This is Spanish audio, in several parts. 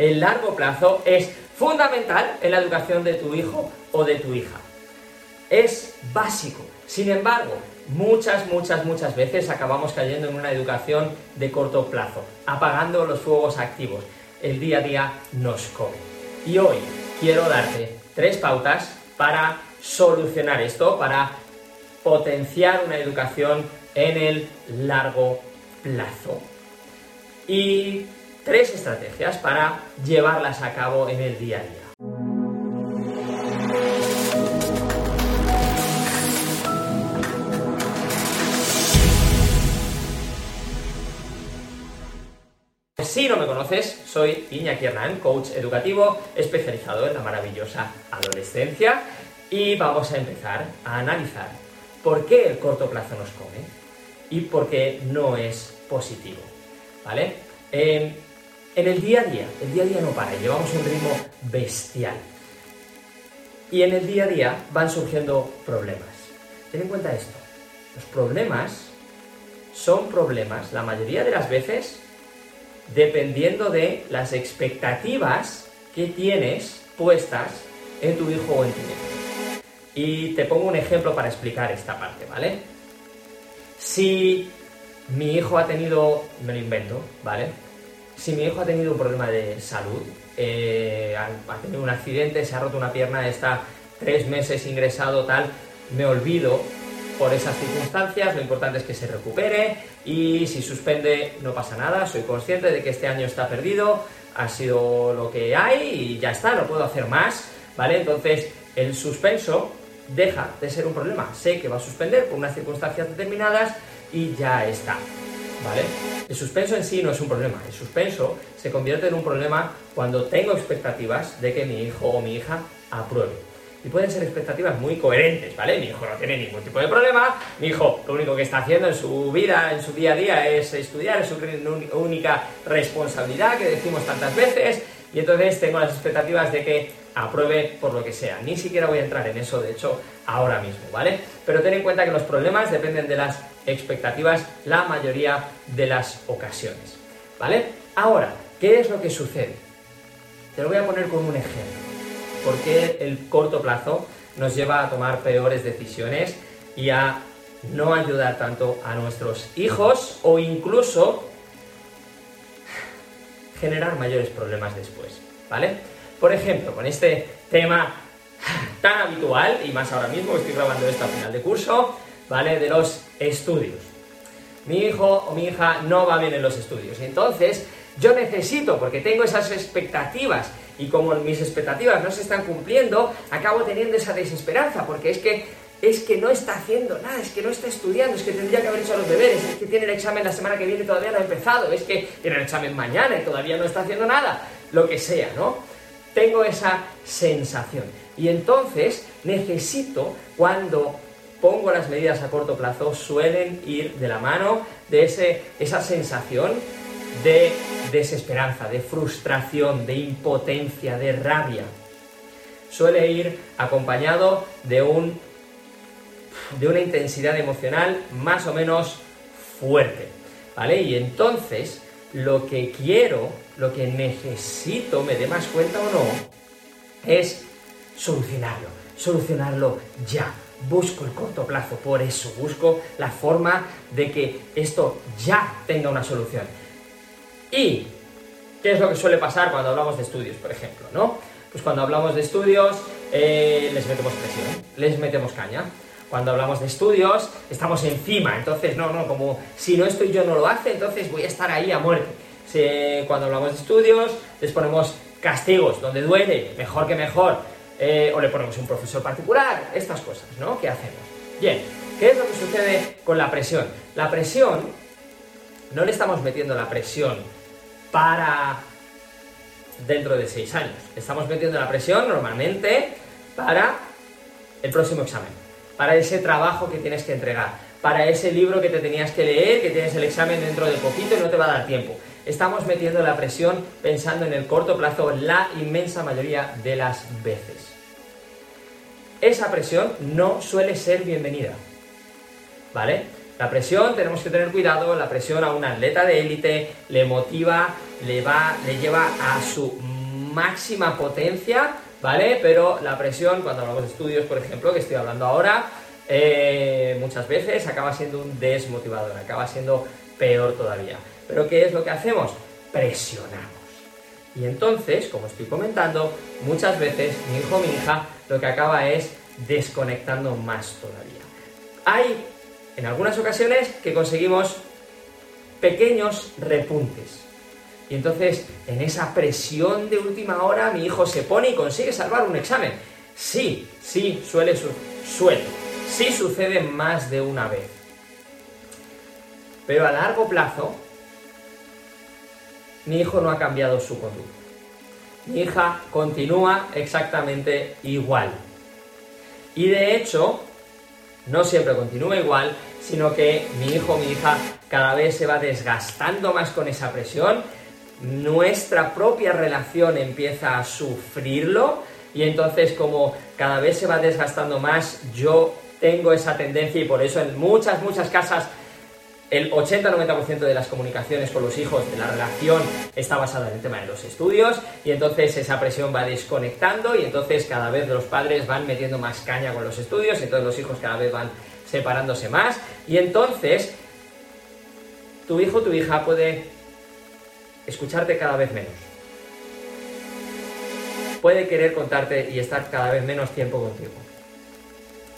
el largo plazo es fundamental en la educación de tu hijo o de tu hija. Es básico. Sin embargo, muchas, muchas, muchas veces acabamos cayendo en una educación de corto plazo, apagando los fuegos activos. El día a día nos come. Y hoy quiero darte tres pautas para solucionar esto, para potenciar una educación en el largo plazo. Y tres estrategias para llevarlas a cabo en el día a día. Si no me conoces, soy Iñaki Hernán, coach educativo especializado en la maravillosa adolescencia y vamos a empezar a analizar por qué el corto plazo nos come y por qué no es positivo. ¿Vale? En, el día a día, el día a día no para, llevamos un ritmo bestial. Y en el día a día van surgiendo problemas. Ten en cuenta esto. Los problemas son problemas, la mayoría de las veces, dependiendo de las expectativas que tienes puestas en tu hijo o en tu hija. Y te pongo un ejemplo para explicar esta parte, ¿vale? Si mi hijo ha tenido, me lo invento, ¿vale? Si mi hijo ha tenido un problema de salud, eh, ha, tenido un accidente, se ha roto una pierna, está tres meses ingresado, tal, me olvido por esas circunstancias, lo importante es que se recupere y si suspende no pasa nada, soy consciente de que este año está perdido, ha sido lo que hay y ya está, no puedo hacer más, ¿vale? Entonces el suspenso deja de ser un problema, sé que va a suspender por unas circunstancias determinadas y ya está. ¿Vale? El suspenso en sí no es un problema. El suspenso se convierte en un problema cuando tengo expectativas de que mi hijo o mi hija apruebe. Y pueden ser expectativas muy coherentes, ¿vale? Mi hijo no tiene ningún tipo de problema, mi hijo lo único que está haciendo en su vida, en su día a día es estudiar, es su única responsabilidad que decimos tantas veces, y entonces tengo las expectativas de que apruebe por lo que sea. Ni siquiera voy a entrar en eso, de hecho, ahora mismo, ¿vale? Pero ten en cuenta que los problemas dependen de las expectativas la mayoría de las ocasiones. ¿Vale? Ahora, ¿qué es lo que sucede? Te lo voy a poner con un ejemplo. ¿Por qué el corto plazo nos lleva a tomar peores decisiones y a no ayudar tanto a nuestros hijos o incluso generar mayores problemas después? ¿Vale? Por ejemplo, con este tema tan habitual, y más ahora mismo, estoy grabando esto a final de curso, ¿vale? De los estudios. Mi hijo o mi hija no va bien en los estudios. Entonces, yo necesito, porque tengo esas expectativas, y como mis expectativas no se están cumpliendo, acabo teniendo esa desesperanza, porque es que es que no está haciendo nada, es que no está estudiando, es que tendría que haber hecho los deberes, es que tiene el examen la semana que viene y todavía no ha empezado, es que tiene el examen mañana y todavía no está haciendo nada, lo que sea, ¿no? Tengo esa sensación. Y entonces necesito, cuando pongo las medidas a corto plazo suelen ir de la mano de ese, esa sensación de desesperanza, de frustración, de impotencia, de rabia. Suele ir acompañado de, un, de una intensidad emocional más o menos fuerte. ¿Vale? Y entonces lo que quiero, lo que necesito, me dé más cuenta o no, es solucionarlo, solucionarlo ya busco el corto plazo, por eso busco la forma de que esto ya tenga una solución. ¿Y qué es lo que suele pasar cuando hablamos de estudios, por ejemplo? ¿no? Pues cuando hablamos de estudios eh, les metemos presión, les metemos caña. Cuando hablamos de estudios estamos encima, entonces no, no, como si no estoy yo no lo hace, entonces voy a estar ahí a muerte. Cuando hablamos de estudios les ponemos castigos, donde duele, mejor que mejor eh, o le ponemos un profesor particular, estas cosas, ¿no? ¿Qué hacemos? Bien, ¿qué es lo que sucede con la presión? La presión, no le estamos metiendo la presión para dentro de seis años, estamos metiendo la presión normalmente para el próximo examen, para ese trabajo que tienes que entregar, para ese libro que te tenías que leer, que tienes el examen dentro de poquito y no te va a dar tiempo estamos metiendo la presión pensando en el corto plazo la inmensa mayoría de las veces. Esa presión no suele ser bienvenida. ¿Vale? La presión, tenemos que tener cuidado, la presión a un atleta de élite le motiva, le va, le lleva a su máxima potencia, ¿vale? Pero la presión, cuando hablamos de estudios, por ejemplo, que estoy hablando ahora, eh, muchas veces acaba siendo un desmotivador, acaba siendo peor todavía. Pero ¿qué es lo que hacemos? Presionamos. Y entonces, como estoy comentando, muchas veces mi hijo o mi hija lo que acaba es desconectando más todavía. Hay en algunas ocasiones que conseguimos pequeños repuntes. Y entonces, en esa presión de última hora, mi hijo se pone y consigue salvar un examen. Sí, sí, suele, suele. Sí sucede más de una vez. Pero a largo plazo, mi hijo no ha cambiado su conducta. Mi hija continúa exactamente igual. Y de hecho, no siempre continúa igual, sino que mi hijo o mi hija cada vez se va desgastando más con esa presión, nuestra propia relación empieza a sufrirlo y entonces como cada vez se va desgastando más, yo tengo esa tendencia y por eso en muchas, muchas casas el 80-90% de las comunicaciones con los hijos de la relación está basada en el tema de los estudios y entonces esa presión va desconectando y entonces cada vez los padres van metiendo más caña con los estudios y entonces los hijos cada vez van separándose más y entonces tu hijo o tu hija puede escucharte cada vez menos. Puede querer contarte y estar cada vez menos tiempo contigo.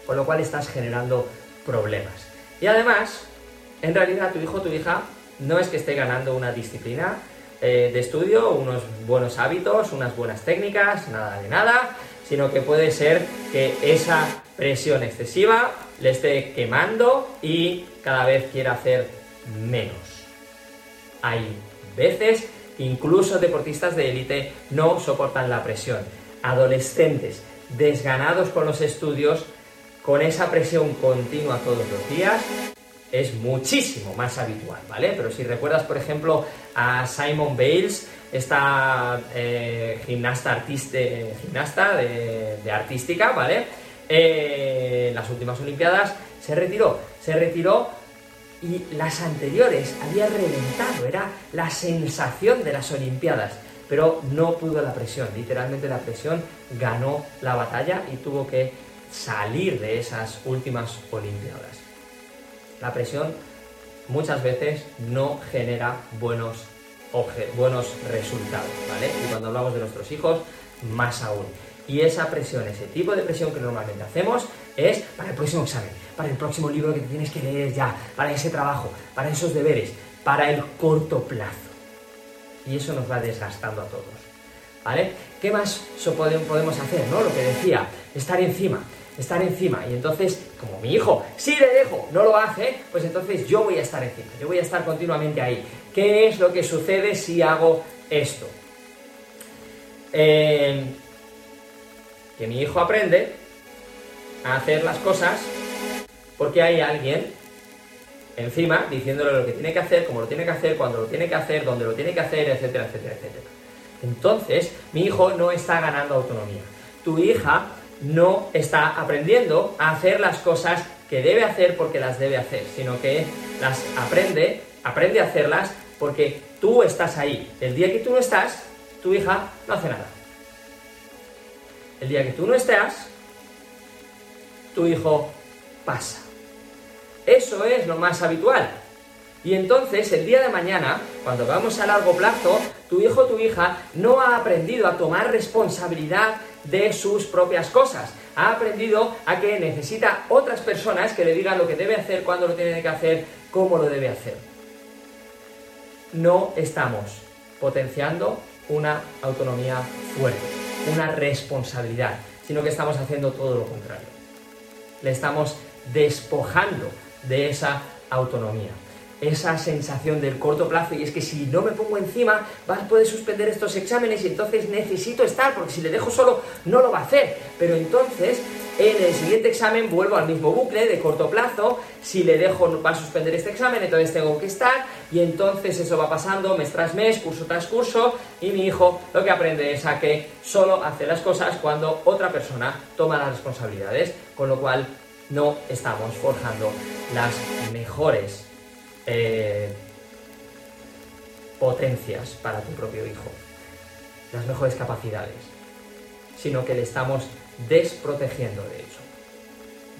Con lo cual estás generando problemas. Y además, en realidad tu hijo o tu hija no es que esté ganando una disciplina eh, de estudio, unos buenos hábitos, unas buenas técnicas, nada de nada, sino que puede ser que esa presión excesiva le esté quemando y cada vez quiera hacer menos. Hay veces incluso deportistas de élite no soportan la presión. Adolescentes desganados con los estudios, con esa presión continua todos los días, es muchísimo más habitual, ¿vale? Pero si recuerdas, por ejemplo, a Simon Bales, esta eh, gimnasta, artiste, gimnasta de, artística, ¿vale? Eh, en las últimas Olimpiadas se retiró, se retiró y las anteriores había reventado, era la sensación de las Olimpiadas, pero no pudo la presión, literalmente la presión ganó la batalla y tuvo que salir de esas últimas Olimpiadas. La presión muchas veces no genera buenos, buenos resultados, ¿vale? Y cuando hablamos de nuestros hijos, más aún. Y esa presión, ese tipo de presión que normalmente hacemos es para el próximo examen, para el próximo libro que tienes que leer ya, para ese trabajo, para esos deberes, para el corto plazo. Y eso nos va desgastando a todos. ¿Vale? ¿Qué más podemos hacer? ¿no? Lo que decía, estar encima, estar encima. Y entonces, como mi hijo, si le dejo, no lo hace, pues entonces yo voy a estar encima, yo voy a estar continuamente ahí. ¿Qué es lo que sucede si hago esto? Eh, que mi hijo aprende a hacer las cosas porque hay alguien encima diciéndole lo que tiene que hacer, cómo lo tiene que hacer, cuándo lo tiene que hacer, dónde lo tiene que hacer, etcétera, etcétera, etcétera. Entonces, mi hijo no está ganando autonomía. Tu hija no está aprendiendo a hacer las cosas que debe hacer porque las debe hacer, sino que las aprende, aprende a hacerlas porque tú estás ahí. El día que tú no estás, tu hija no hace nada. El día que tú no estés, tu hijo pasa. Eso es lo más habitual. Y entonces, el día de mañana, cuando vamos a largo plazo, tu hijo o tu hija no ha aprendido a tomar responsabilidad de sus propias cosas. Ha aprendido a que necesita otras personas que le digan lo que debe hacer, cuándo lo tiene que hacer, cómo lo debe hacer. No estamos potenciando una autonomía fuerte una responsabilidad, sino que estamos haciendo todo lo contrario. Le estamos despojando de esa autonomía, esa sensación del corto plazo. Y es que si no me pongo encima va a poder suspender estos exámenes y entonces necesito estar porque si le dejo solo no lo va a hacer. Pero entonces en el siguiente examen vuelvo al mismo bucle de corto plazo, si le dejo va a suspender este examen, entonces tengo que estar. Y entonces eso va pasando mes tras mes, curso tras curso. Y mi hijo lo que aprende es a que solo hace las cosas cuando otra persona toma las responsabilidades, con lo cual no estamos forjando las mejores eh, potencias para tu propio hijo, las mejores capacidades, sino que le estamos desprotegiendo de eso.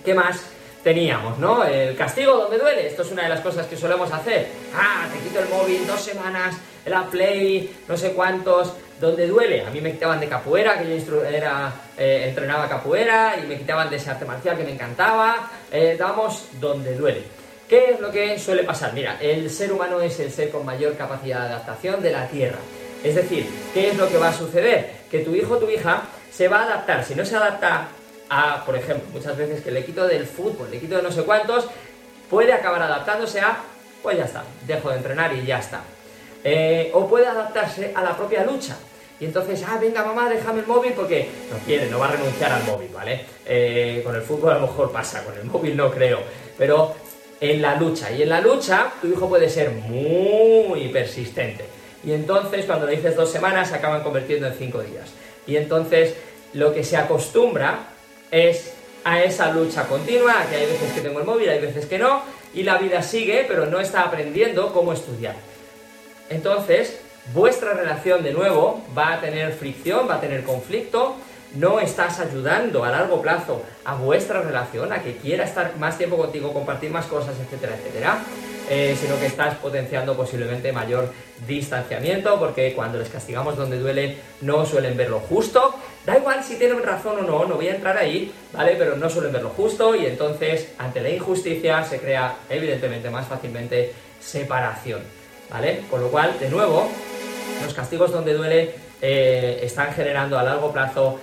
¿Qué más teníamos, no? El castigo donde duele. Esto es una de las cosas que solemos hacer. Ah, te quito el móvil dos semanas, la play, no sé cuántos, donde duele. A mí me quitaban de capoeira, que yo era, eh, entrenaba capoeira, y me quitaban de ese arte marcial que me encantaba. Eh, damos donde duele. ¿Qué es lo que suele pasar? Mira, el ser humano es el ser con mayor capacidad de adaptación de la Tierra. Es decir, ¿qué es lo que va a suceder? Que tu hijo o tu hija se va a adaptar. Si no se adapta a, por ejemplo, muchas veces que le quito del fútbol, le quito de no sé cuántos, puede acabar adaptándose a, pues ya está, dejo de entrenar y ya está. Eh, o puede adaptarse a la propia lucha. Y entonces, ah, venga mamá, déjame el móvil porque no quiere, no va a renunciar al móvil, ¿vale? Eh, con el fútbol a lo mejor pasa, con el móvil no creo. Pero en la lucha. Y en la lucha tu hijo puede ser muy persistente. Y entonces cuando le dices dos semanas se acaban convirtiendo en cinco días. Y entonces lo que se acostumbra es a esa lucha continua, que hay veces que tengo el móvil, hay veces que no, y la vida sigue, pero no está aprendiendo cómo estudiar. Entonces, vuestra relación de nuevo va a tener fricción, va a tener conflicto, no estás ayudando a largo plazo a vuestra relación, a que quiera estar más tiempo contigo, compartir más cosas, etcétera, etcétera, eh, sino que estás potenciando posiblemente mayor distanciamiento, porque cuando les castigamos donde duele no suelen ver lo justo. Da igual si tienen razón o no, no voy a entrar ahí, ¿vale? Pero no suelen ver lo justo y entonces ante la injusticia se crea evidentemente más fácilmente separación, ¿vale? Con lo cual, de nuevo, los castigos donde duele eh, están generando a largo plazo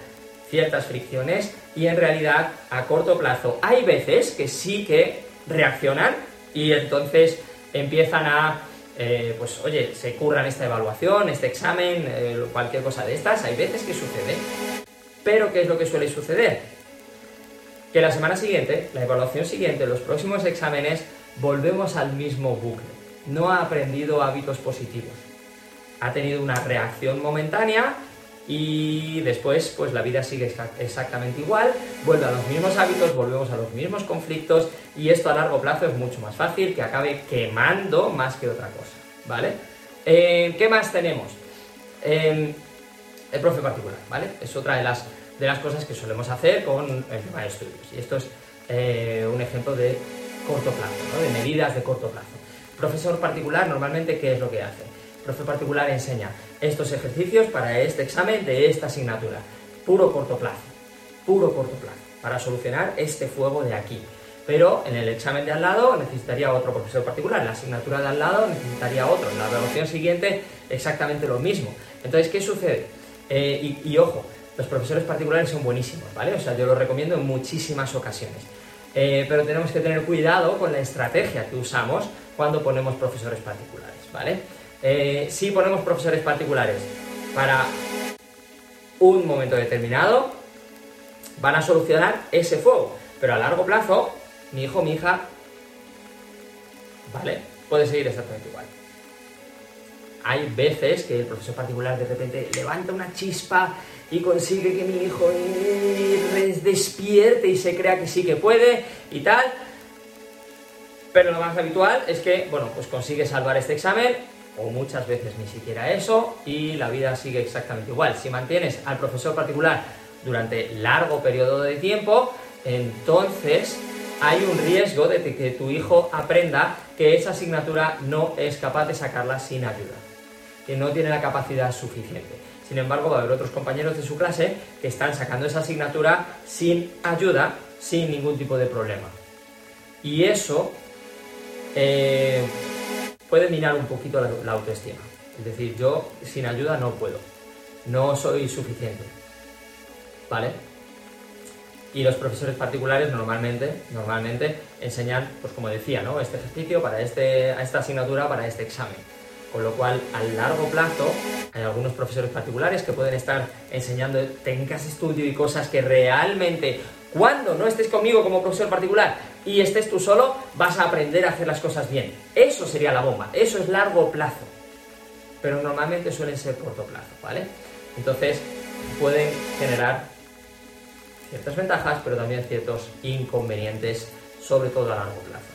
ciertas fricciones y en realidad a corto plazo hay veces que sí que reaccionan y entonces empiezan a, eh, pues oye, se curran esta evaluación, este examen, eh, cualquier cosa de estas, hay veces que sucede. Pero ¿qué es lo que suele suceder? Que la semana siguiente, la evaluación siguiente, los próximos exámenes, volvemos al mismo bucle. No ha aprendido hábitos positivos. Ha tenido una reacción momentánea y después pues la vida sigue exactamente igual, vuelve a los mismos hábitos, volvemos a los mismos conflictos y esto a largo plazo es mucho más fácil que acabe quemando más que otra cosa, ¿vale? Eh, ¿Qué más tenemos? Em, el profe particular, ¿vale? Es otra de las, de las cosas que solemos hacer con el tema de estudios y esto es eh, un ejemplo de corto plazo, de medidas de corto plazo. Profesor particular normalmente, ¿qué es lo que hace? profe particular enseña estos ejercicios para este examen de esta asignatura. Puro corto plazo, puro corto plazo, para solucionar este fuego de aquí. Pero en el examen de al lado necesitaría otro profesor particular, la asignatura de al lado necesitaría otro, en la evaluación siguiente exactamente lo mismo. Entonces, ¿qué sucede? Eh, y, ojo, los profesores particulares son buenísimos, ¿vale? O sea, yo los recomiendo en muchísimas ocasiones. Eh, pero tenemos que tener cuidado con la estrategia que usamos cuando ponemos profesores particulares, ¿vale? Eh, si ponemos profesores particulares para un momento determinado, van a solucionar ese fuego. Pero a largo plazo, mi hijo, mi hija, ¿vale? Puede seguir exactamente igual. Hay veces que el profesor particular de repente levanta una chispa y consigue que mi hijo despierte y se crea que sí que puede y tal. Pero lo más habitual es que, bueno, pues consigue salvar este examen, o muchas veces ni siquiera eso y la vida sigue exactamente igual. Si mantienes al profesor particular durante largo periodo de tiempo, entonces hay un riesgo de que tu hijo aprenda que esa asignatura no es capaz de sacarla sin ayuda, que no tiene la capacidad suficiente. Sin embargo, va a haber otros compañeros de su clase que están sacando esa asignatura sin ayuda, sin ningún tipo de problema. Y eso eh, puede minar un poquito la, autoestima. Es decir, yo sin ayuda no puedo, no soy suficiente. ¿Vale? Y los profesores particulares normalmente, normalmente enseñan, pues como decía, ¿no? este ejercicio para este, esta asignatura, para este examen. Con lo cual, a largo plazo, hay algunos profesores particulares que pueden estar enseñando técnicas de estudio y cosas que realmente, cuando no estés conmigo como profesor particular, y estés tú solo, vas a aprender a hacer las cosas bien. Eso sería la bomba, eso es largo plazo. Pero normalmente suelen ser corto plazo, ¿vale? Entonces pueden generar ciertas ventajas, pero también ciertos inconvenientes, sobre todo a largo plazo.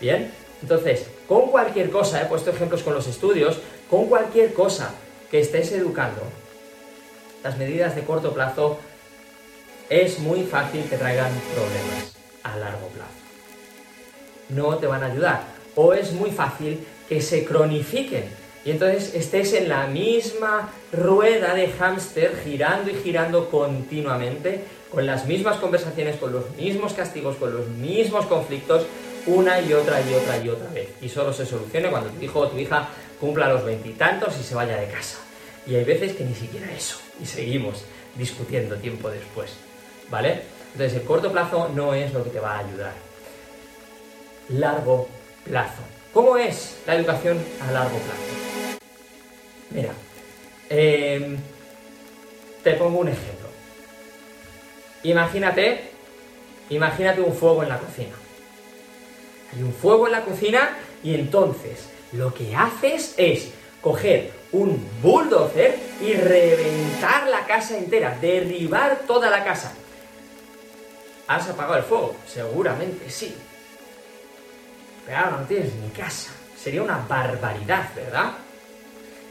Bien, entonces, con cualquier cosa, he puesto ejemplos con los estudios, con cualquier cosa que estés educando, las medidas de corto plazo es muy fácil que traigan problemas a largo plazo. No te van a ayudar. O es muy fácil que se cronifiquen y entonces estés en la misma rueda de hámster girando y girando continuamente con las mismas conversaciones, con los mismos castigos, con los mismos conflictos una y otra y otra y otra vez. Y solo se solucione cuando tu hijo o tu hija cumpla los veintitantos y se vaya de casa. Y hay veces que ni siquiera eso. Y seguimos discutiendo tiempo después. ¿Vale? Entonces el corto plazo no es lo que te va a ayudar. Largo plazo. ¿Cómo es la educación a largo plazo? Mira, em, te pongo un ejemplo. Imagínate, imagínate un fuego en la cocina. Hay un fuego en la cocina y entonces lo que haces es coger un bulldozer y reventar la casa entera, derribar toda la casa. ¿Has apagado el fuego? Seguramente sí. Pero ahora no tienes ni casa. Sería una barbaridad, ¿verdad?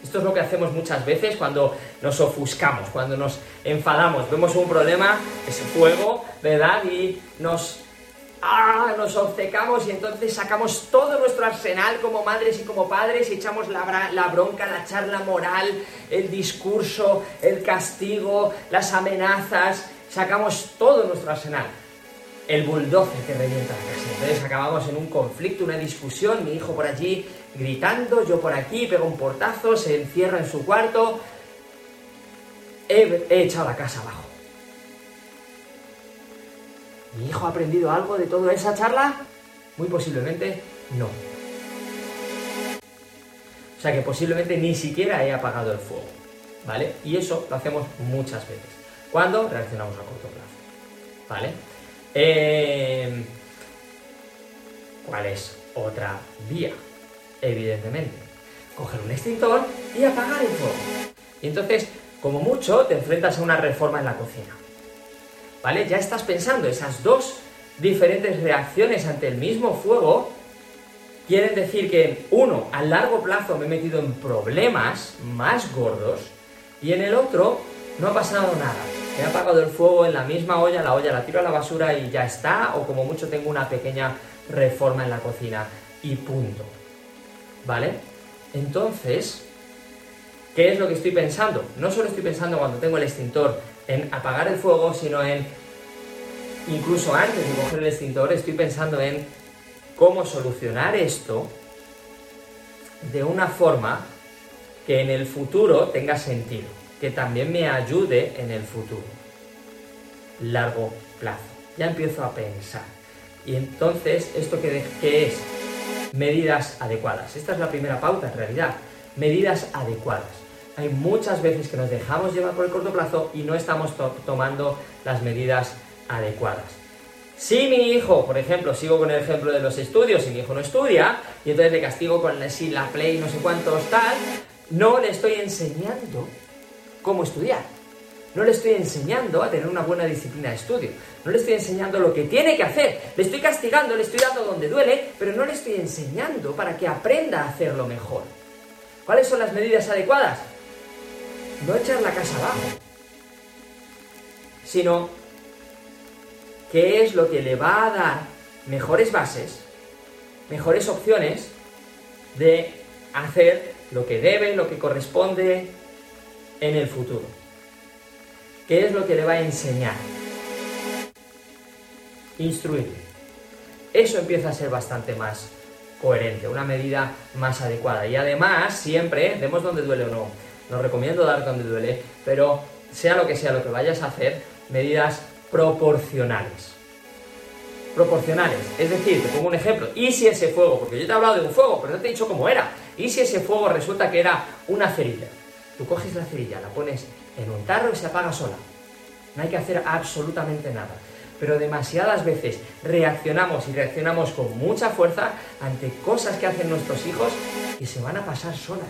Esto es lo que hacemos muchas veces cuando nos ofuscamos, cuando nos enfadamos, vemos un problema, ese fuego, ¿verdad? Y nos ¡ah! nos obcecamos y entonces sacamos todo nuestro arsenal como madres y como padres y echamos la, la, bronca, la charla moral, el discurso, el castigo, las amenazas, sacamos todo nuestro arsenal. El bulldozer que revienta la casa. Entonces acabamos en un conflicto, una discusión, mi hijo por allí gritando, yo por aquí, pego un portazo, se encierra en su cuarto. He, he echado la casa abajo. ¿Mi hijo ha aprendido algo de toda esa charla? Muy posiblemente no. O sea que posiblemente ni siquiera he apagado el fuego. ¿Vale? Y eso lo hacemos muchas veces. Cuando reaccionamos a corto plazo. ¿Vale? Eh, ¿Cuál es otra vía? Evidentemente. Coger un extintor y apagar el fuego. Y entonces, como mucho, te enfrentas a una reforma en la cocina. ¿vale? Ya estás pensando, esas dos diferentes reacciones ante el mismo fuego quieren decir que, uno, a largo plazo me he metido en problemas más gordos y en el otro no ha pasado nada. He apagado el fuego en la misma olla, la olla la tiro a la basura y ya está, o como mucho tengo una pequeña reforma en la cocina y punto. ¿Vale? Entonces, ¿qué es lo que estoy pensando? No solo estoy pensando cuando tengo el extintor en apagar el fuego, sino en, incluso antes de coger el extintor, estoy pensando en cómo solucionar esto de una forma que en el futuro tenga sentido, que también me ayude en el futuro. Largo plazo. Ya empiezo a pensar. Y entonces, ¿esto qué, es? Medidas adecuadas. Esta es la primera pauta en realidad. Medidas adecuadas hay muchas veces que nos dejamos llevar por el corto plazo y no estamos tomando las medidas adecuadas. Si mi hijo, por ejemplo, sigo con el ejemplo de los estudios, si mi hijo no estudia, y entonces le castigo con la, si la play, no sé cuántos tal, no le estoy enseñando cómo estudiar. No le estoy enseñando a tener una buena disciplina de estudio. No le estoy enseñando lo que tiene que hacer. Le estoy castigando, le estoy dando donde duele, pero no le estoy enseñando para que aprenda a hacerlo mejor. ¿Cuáles son las medidas adecuadas? no echar la casa abajo, sino qué es lo que le va a dar mejores bases, mejores opciones de hacer lo que debe, lo que corresponde en el futuro. ¿Qué es lo que le va a enseñar? Instruirle. Eso empieza a ser bastante más coherente, una medida más adecuada. Y además, siempre, vemos donde duele o no, no recomiendo dar donde duele, pero sea lo que sea lo que vayas a hacer, medidas proporcionales. Proporcionales. Es decir, te pongo un ejemplo. ¿Y si ese fuego, porque yo te he hablado de un fuego, pero no te he dicho cómo era? ¿Y si ese fuego resulta que era una cerilla? Tú coges la cerilla, la pones en un tarro y se apaga sola. No hay que hacer absolutamente nada. Pero demasiadas veces reaccionamos y reaccionamos con mucha fuerza ante cosas que hacen nuestros hijos y se van a pasar solas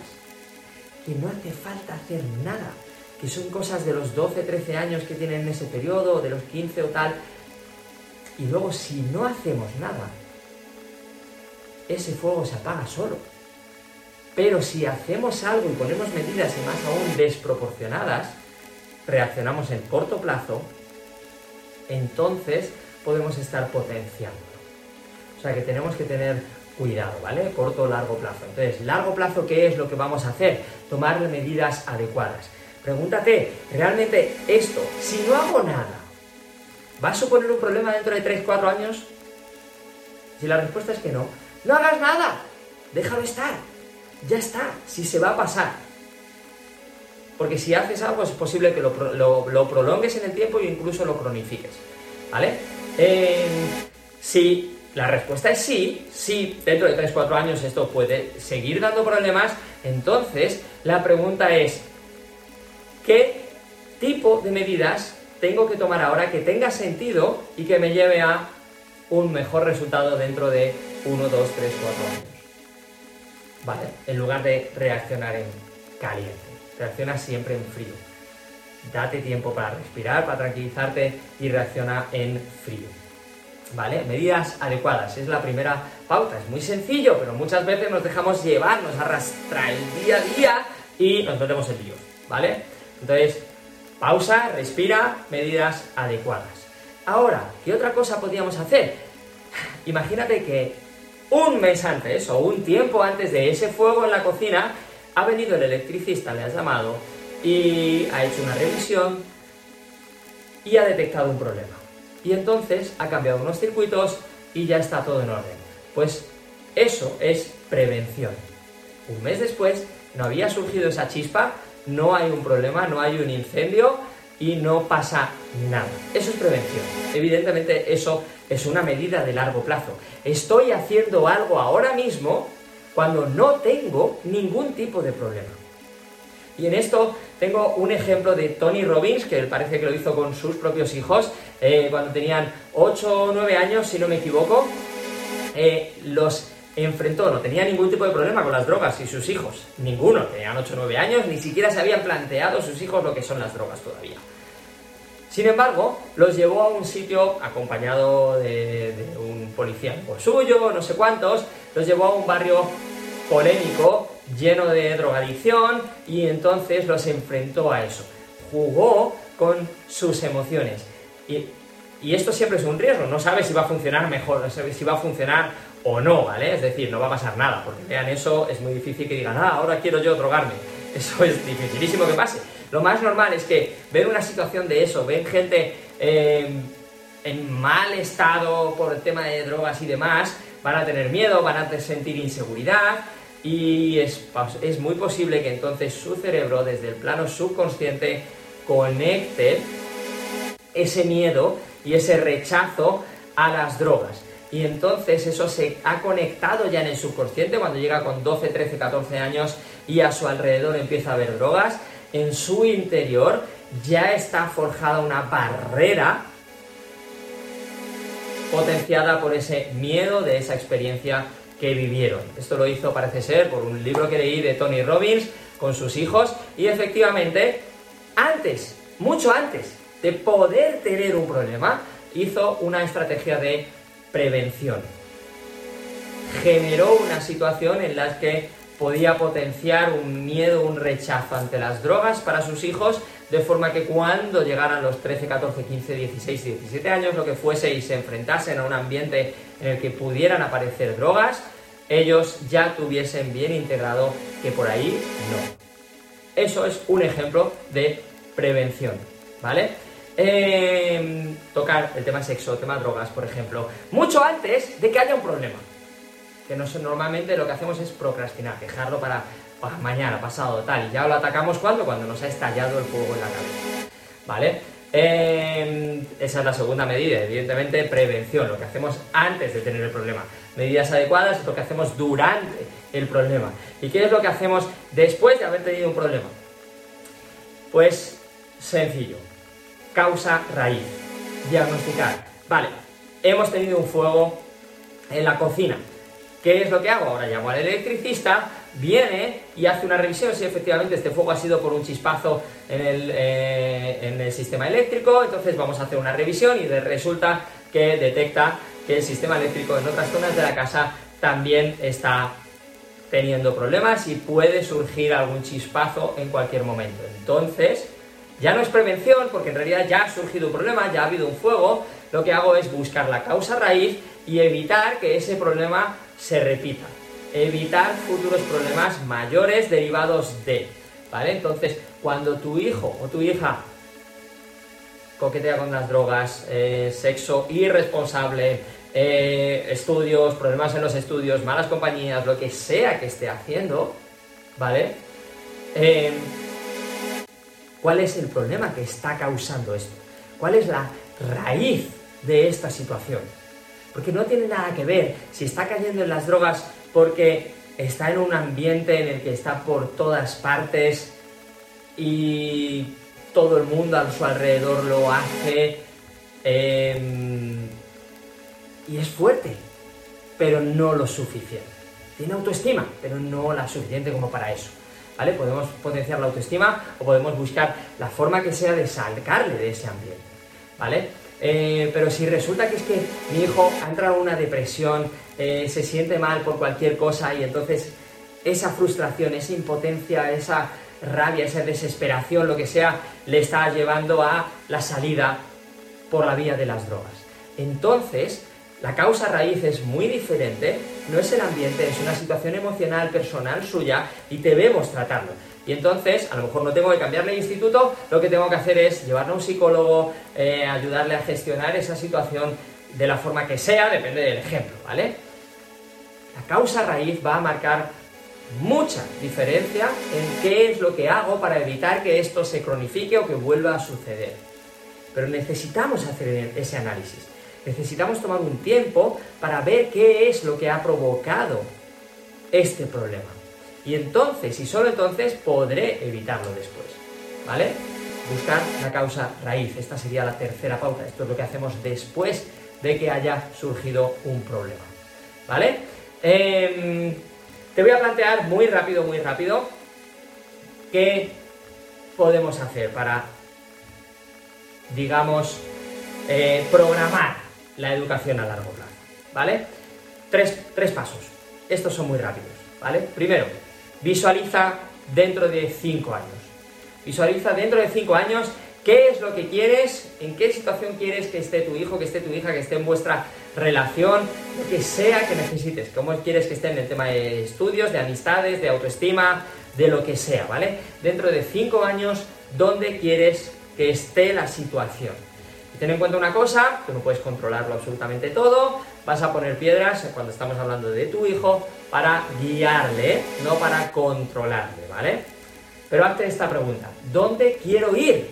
que no hace falta hacer nada, que son cosas de los 12, 13 años que tienen en ese periodo, de los 15 o tal, y luego si no hacemos nada, ese fuego se apaga solo. Pero si hacemos algo y ponemos medidas y más aún desproporcionadas, reaccionamos en corto plazo, entonces podemos estar potenciando. O sea que tenemos que tener cuidado, ¿vale? Corto o largo plazo. Entonces, largo plazo, ¿qué es lo que vamos a hacer? Tomar medidas adecuadas. Pregúntate, ¿realmente esto, si no hago nada, va a suponer un problema dentro de 3, 4 años? Si la respuesta es que no, no hagas nada, déjalo estar, ya está, si se va a pasar. Porque si haces algo es posible que lo, prolongues en el tiempo e incluso lo cronifiques. ¿Vale? Eh, si la respuesta es sí, si dentro de 3-4 años esto puede seguir dando problemas, entonces la pregunta es, ¿qué tipo de medidas tengo que tomar ahora que tenga sentido y que me lleve a un mejor resultado dentro de 1, 2, 3, 4 años? ¿Vale? En lugar de reaccionar en caliente, reacciona siempre en frío. Date tiempo para respirar, para tranquilizarte y reacciona en frío. ¿Vale? Medidas adecuadas, es la primera pauta. Es muy sencillo, pero muchas veces nos dejamos llevar, nos arrastra el día a día y nos metemos en lío, ¿vale? Entonces, pausa, respira, medidas adecuadas. Ahora, ¿qué otra cosa podríamos hacer? Imagínate que un mes antes o un tiempo antes de ese fuego en la cocina, ha venido el electricista, le has llamado y ha hecho una revisión y ha detectado un problema y entonces ha cambiado unos circuitos y ya está todo en orden. Pues eso es prevención. Un mes después no había surgido esa chispa, no hay un problema, no hay un incendio y no pasa nada. Eso es prevención. Evidentemente eso es una medida de largo plazo. Estoy haciendo algo ahora mismo cuando no tengo ningún tipo de problema. Y en esto tengo un ejemplo de Tony Robbins, que parece que lo hizo con sus propios hijos, eh, cuando tenían 8 o 9 años, si no me equivoco, eh, los enfrentó, no tenía ningún tipo de problema con las drogas y sus hijos, ninguno, tenían 8 o 9 años, ni siquiera se habían planteado sus hijos lo que son las drogas todavía. Sin embargo, los llevó a un sitio acompañado de, un policía por suyo, no sé cuántos, los llevó a un barrio polémico lleno de drogadicción y entonces los enfrentó a eso. Jugó con sus emociones. Y, esto siempre es un riesgo, no sabes si va a funcionar mejor, no sabes si va a funcionar o no, ¿vale? Es decir, no va a pasar nada, porque vean eso, es muy difícil que digan, ah, ahora quiero yo drogarme. Eso es dificilísimo que pase. Lo más normal es que ven una situación de eso, ven gente eh, en mal estado por el tema de drogas y demás, van a tener miedo, van a sentir inseguridad, y es, es muy posible que entonces su cerebro desde el plano subconsciente conecte ese miedo y ese rechazo a las drogas. Y entonces eso se ha conectado ya en el subconsciente cuando llega con 12, 13, 14 años y a su alrededor empieza a ver drogas. En su interior ya está forjada una barrera potenciada por ese miedo de esa experiencia que vivieron. Esto lo hizo, parece ser, por un libro que leí de Tony Robbins con sus hijos y efectivamente, antes, mucho antes de poder tener un problema, hizo una estrategia de prevención. Generó una situación en la que podía potenciar un miedo, un rechazo ante las drogas para sus hijos, de forma que cuando llegaran los 13, 14, 15, 16, 17 años, lo que fuese, y se enfrentasen a un ambiente en el que pudieran aparecer drogas, ellos ya tuviesen bien integrado que por ahí no. Eso es un ejemplo de prevención, ¿vale? Em, tocar el tema sexo, el tema drogas, por ejemplo, mucho antes de que haya un problema. Que no, normalmente lo que hacemos es procrastinar, dejarlo para, mañana, pasado, tal, y ya lo atacamos cuando, cuando nos ha estallado el fuego en la cabeza. ¿Vale? Em, esa es la segunda medida, evidentemente, prevención, lo que hacemos antes de tener el problema medidas adecuadas es lo que hacemos durante el problema. ¿Y qué es lo que hacemos después de haber tenido un problema? Pues sencillo, causa raíz, diagnosticar. Vale, hemos tenido un fuego en la cocina. ¿Qué es lo que hago? Ahora llamo al electricista viene y hace una revisión si efectivamente este fuego ha sido por un chispazo en el, eh, en el sistema eléctrico, entonces vamos a hacer una revisión y resulta que detecta que el sistema eléctrico en otras zonas de la casa también está teniendo problemas y puede surgir algún chispazo en cualquier momento. Entonces, ya no es prevención, porque en realidad ya ha surgido un problema, ya ha habido un fuego, lo que hago es buscar la causa raíz y evitar que ese problema se repita. Evitar futuros problemas mayores derivados de. ¿Vale? Entonces, cuando tu hijo o tu hija coquetea con las drogas, eh, sexo irresponsable, eh, estudios, problemas en los estudios, malas compañías, lo que sea que esté haciendo, ¿vale? Eh, ¿Cuál es el problema que está causando esto? ¿Cuál es la raíz de esta situación? Porque no tiene nada que ver si está cayendo en las drogas porque está en un ambiente en el que está por todas partes y todo el mundo a su alrededor lo hace. Eh, y es fuerte, pero no lo suficiente. Tiene autoestima, pero no la suficiente como para eso. ¿Vale? Podemos potenciar la autoestima o podemos buscar la forma que sea de sacarle de ese ambiente. ¿Vale? Eh, pero si resulta que es que mi hijo ha entrado en una depresión, eh, se siente mal por cualquier cosa y entonces esa frustración, esa impotencia, esa rabia, esa desesperación, lo que sea, le está llevando a la salida por la vía de las drogas. Entonces, la causa raíz es muy diferente, no es el ambiente, es una situación emocional, personal suya y debemos tratarlo. Y entonces, a lo mejor no tengo que cambiarle de instituto, lo que tengo que hacer es llevarle a un psicólogo, eh, ayudarle a gestionar esa situación de la forma que sea, depende del ejemplo, ¿vale? La causa raíz va a marcar mucha diferencia en qué es lo que hago para evitar que esto se cronifique o que vuelva a suceder. Pero necesitamos hacer ese análisis. Necesitamos tomar un tiempo para ver qué es lo que ha provocado este problema. Y entonces, y solo entonces, podré evitarlo después. ¿Vale? Buscar la causa raíz. Esta sería la tercera pauta. Esto es lo que hacemos después de que haya surgido un problema. ¿Vale? Em, te voy a plantear muy rápido, muy rápido, qué podemos hacer para, digamos, eh, programar la educación a largo plazo, ¿vale? Tres, tres pasos. Estos son muy rápidos, ¿vale? Primero, visualiza dentro de cinco años. Visualiza dentro de cinco años qué es lo que quieres, en qué situación quieres que esté tu hijo, que esté tu hija, que esté en vuestra relación, lo que sea que necesites, cómo quieres que esté en el tema de estudios, de amistades, de autoestima, de lo que sea, ¿vale? Dentro de cinco años, ¿dónde quieres que esté la situación? Ten en cuenta una cosa, que no puedes controlarlo absolutamente todo, vas a poner piedras cuando estamos hablando de tu hijo para guiarle, no para controlarle, ¿vale? Pero hazte esta pregunta, ¿dónde quiero ir?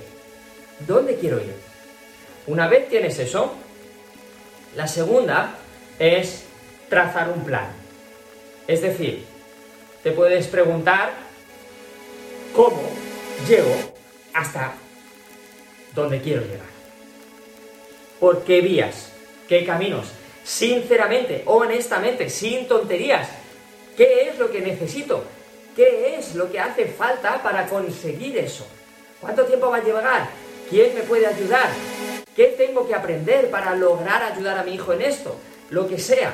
¿Dónde quiero ir? Una vez tienes eso, la segunda es trazar un plan. Es decir, te puedes preguntar cómo llego hasta donde quiero llegar por qué vías, qué caminos. Sinceramente, honestamente, sin tonterías, ¿qué es lo que necesito? ¿Qué es lo que hace falta para conseguir eso? ¿Cuánto tiempo va a llevar? ¿Quién me puede ayudar? ¿Qué tengo que aprender para lograr ayudar a mi hijo en esto? Lo que sea.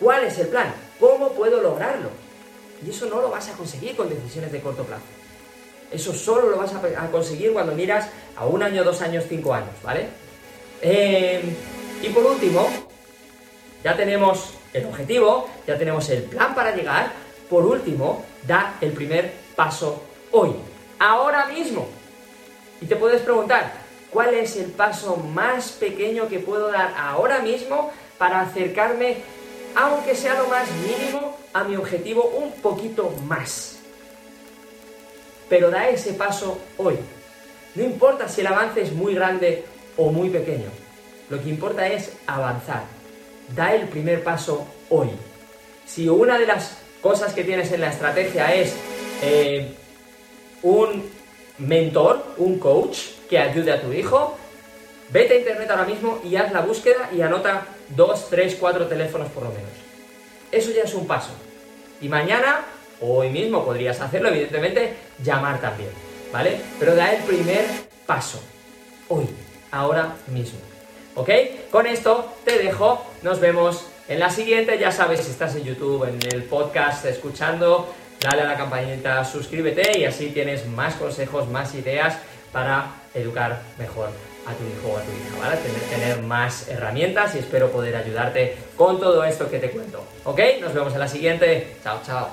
¿Cuál es el plan? ¿Cómo puedo lograrlo? Y eso no lo vas a conseguir con decisiones de corto plazo. Eso solo lo vas a conseguir cuando miras a un año, dos años, cinco años, ¿vale? Eh, y por último, ya tenemos el objetivo, ya tenemos el plan para llegar. Por último, da el primer paso hoy, ahora mismo. Y te puedes preguntar, ¿cuál es el paso más pequeño que puedo dar ahora mismo para acercarme, aunque sea lo más mínimo, a mi objetivo un poquito más? Pero da ese paso hoy. No importa si el avance es muy grande o muy pequeño. Lo que importa es avanzar. Da el primer paso hoy. Si una de las cosas que tienes en la estrategia es eh, un mentor, un coach que ayude a tu hijo, vete a internet ahora mismo y haz la búsqueda y anota dos, tres, cuatro teléfonos por lo menos. Eso ya es un paso. Y mañana, hoy mismo podrías hacerlo, evidentemente, llamar también, ¿vale? Pero da el primer paso, hoy, ahora mismo. ¿Ok? Con esto te dejo, nos vemos en la siguiente, ya sabes, si estás en YouTube, en el podcast escuchando, dale a la campanita, suscríbete y así tienes más consejos, más ideas para educar mejor a tu hijo o a tu hija, ¿vale? Tener, tener más herramientas y espero poder ayudarte con todo esto que te cuento. ¿Ok? Nos vemos en la siguiente. Chao, chao.